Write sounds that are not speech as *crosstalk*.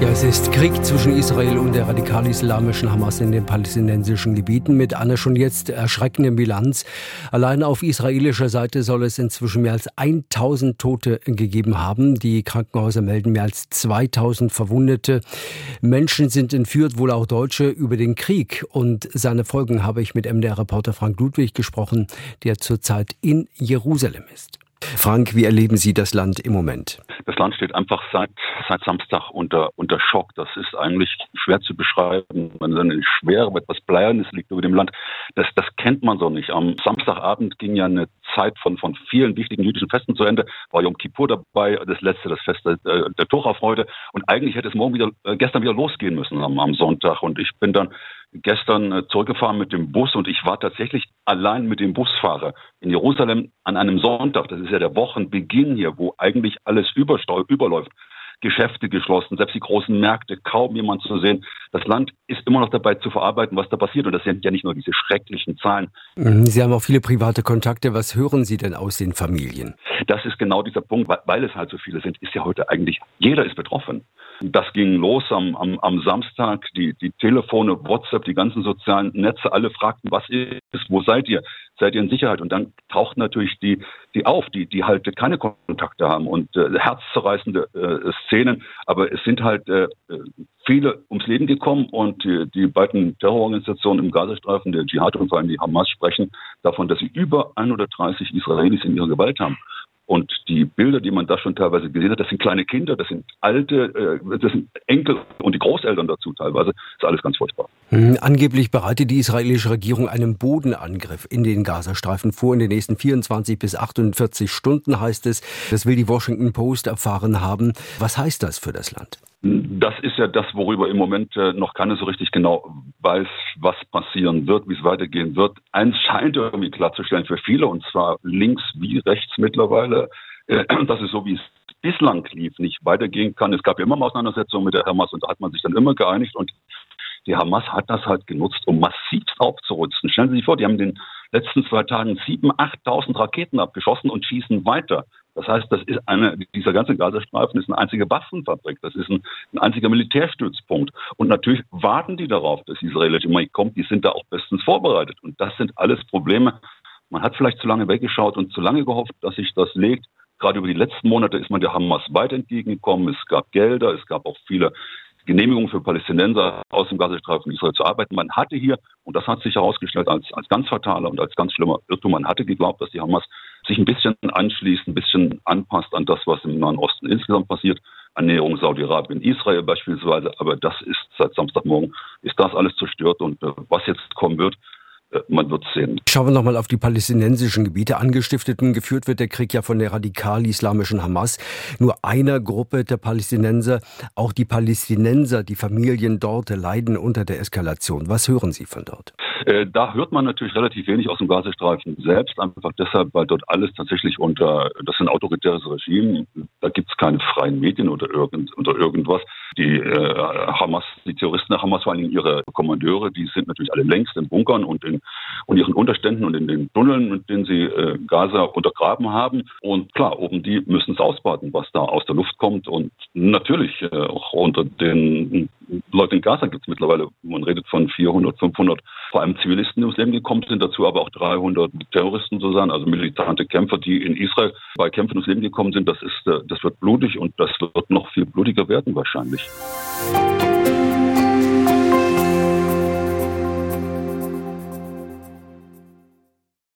Ja, es ist Krieg zwischen Israel und der radikal-islamischen Hamas in den palästinensischen Gebieten mit einer schon jetzt erschreckenden Bilanz. Allein auf israelischer Seite soll es inzwischen mehr als 1000 Tote gegeben haben. Die Krankenhäuser melden mehr als 2000 Verwundete. Menschen sind entführt, wohl auch Deutsche, über den Krieg. Und seine Folgen habe ich mit MDR-Reporter Frank Ludwig gesprochen, der zurzeit in Jerusalem ist. Frank, wie erleben Sie das Land im Moment? Das Land steht einfach seit, seit Samstag unter, unter Schock. Das ist eigentlich schwer zu beschreiben. Eine schwere, etwas Bleiernes liegt über dem Land. Das, das kennt man so nicht. Am Samstagabend ging ja eine Zeit von, von vielen wichtigen jüdischen Festen zu Ende. War Yom Kippur dabei, das letzte, das Fest der, der Torafreude. Und eigentlich hätte es morgen wieder, äh, gestern wieder losgehen müssen am, am Sonntag. Und ich bin dann gestern äh, zurückgefahren mit dem Bus und ich war tatsächlich allein mit dem Busfahrer in Jerusalem an einem Sonntag. Das ist ja der Wochenbeginn hier, wo eigentlich alles überläuft. Geschäfte geschlossen, selbst die großen Märkte, kaum jemand zu sehen. Das Land ist immer noch dabei zu verarbeiten, was da passiert. Und das sind ja nicht nur diese schrecklichen Zahlen. Mhm, Sie haben auch viele private Kontakte. Was hören Sie denn aus den Familien? Das ist genau dieser Punkt, weil es halt so viele sind, ist ja heute eigentlich, jeder ist betroffen. Das ging los am, am, am Samstag, die, die Telefone, WhatsApp, die ganzen sozialen Netze, alle fragten, was ist, wo seid ihr? Seid ihr in Sicherheit? Und dann tauchten natürlich die, die auf, die, die halt keine Kontakte haben und äh, herzzerreißende äh, Szenen. Aber es sind halt äh, viele ums Leben gekommen und die, die beiden Terrororganisationen im Gazastreifen, der Dschihad und vor allem die Hamas, sprechen davon, dass sie über 130 Israelis in ihrer Gewalt haben. Und die Bilder, die man da schon teilweise gesehen hat, das sind kleine Kinder, das sind alte, äh, das sind Enkel und die Großeltern dazu teilweise. Das ist alles ganz furchtbar. Mhm. Angeblich bereitet die israelische Regierung einen Bodenangriff in den Gazastreifen vor in den nächsten 24 bis 48 Stunden, heißt es. Das will die Washington Post erfahren haben. Was heißt das für das Land? Das ist ja das, worüber im Moment äh, noch keiner so richtig genau weiß, was passieren wird, wie es weitergehen wird. Eins scheint irgendwie klarzustellen für viele, und zwar links wie rechts mittlerweile, äh, *clears throat* dass es so wie es bislang lief, nicht weitergehen kann. Es gab ja immer mal Auseinandersetzungen mit der Hamas und da hat man sich dann immer geeinigt und die Hamas hat das halt genutzt, um massivst aufzurüsten. Stellen Sie sich vor, die haben in den letzten zwei Tagen 7.000, 8.000 Raketen abgeschossen und schießen weiter. Das heißt, das ist eine, dieser ganze Gazastreifen ist eine einzige Waffenfabrik, das ist ein, ein einziger Militärstützpunkt. Und natürlich warten die darauf, dass israelische Armee kommt, die sind da auch bestens vorbereitet. Und das sind alles Probleme. Man hat vielleicht zu lange weggeschaut und zu lange gehofft, dass sich das legt. Gerade über die letzten Monate ist man der Hamas weit entgegengekommen. Es gab Gelder, es gab auch viele Genehmigung für Palästinenser aus dem Gazastreifen Israel zu arbeiten. Man hatte hier, und das hat sich herausgestellt als, als ganz fataler und als ganz schlimmer Irrtum, man hatte geglaubt, dass die Hamas sich ein bisschen anschließt, ein bisschen anpasst an das, was im Nahen Osten insgesamt passiert. Annäherung Saudi-Arabien, Israel beispielsweise. Aber das ist seit Samstagmorgen, ist das alles zerstört. Und äh, was jetzt kommen wird, äh, man wird sehen. Schauen wir nochmal auf die palästinensischen Gebiete. Angestiftet und geführt wird der Krieg ja von der radikal-islamischen Hamas. Nur einer Gruppe der Palästinenser. Auch die Palästinenser, die Familien dort leiden unter der Eskalation. Was hören Sie von dort? Äh, da hört man natürlich relativ wenig aus dem Gazastreifen selbst, einfach deshalb, weil dort alles tatsächlich unter, das ist ein autoritäres Regime, da gibt es keine freien Medien oder, irgend, oder irgendwas. Die äh, Hamas, die Terroristen der Hamas, vor allem ihre Kommandeure, die sind natürlich alle längst in Bunkern und in und ihren Unterständen und in den Tunneln, mit denen sie äh, Gaza untergraben haben. Und klar, oben die müssen es ausbaden, was da aus der Luft kommt. Und natürlich äh, auch unter den Leuten in Gaza gibt es mittlerweile, man redet von 400, 500, vor allem Zivilisten, die ums Leben gekommen sind, dazu aber auch 300 Terroristen sozusagen, also militante Kämpfer, die in Israel bei Kämpfen ums Leben gekommen sind. Das ist, äh, das wird blutig und das wird noch viel blutiger werden wahrscheinlich.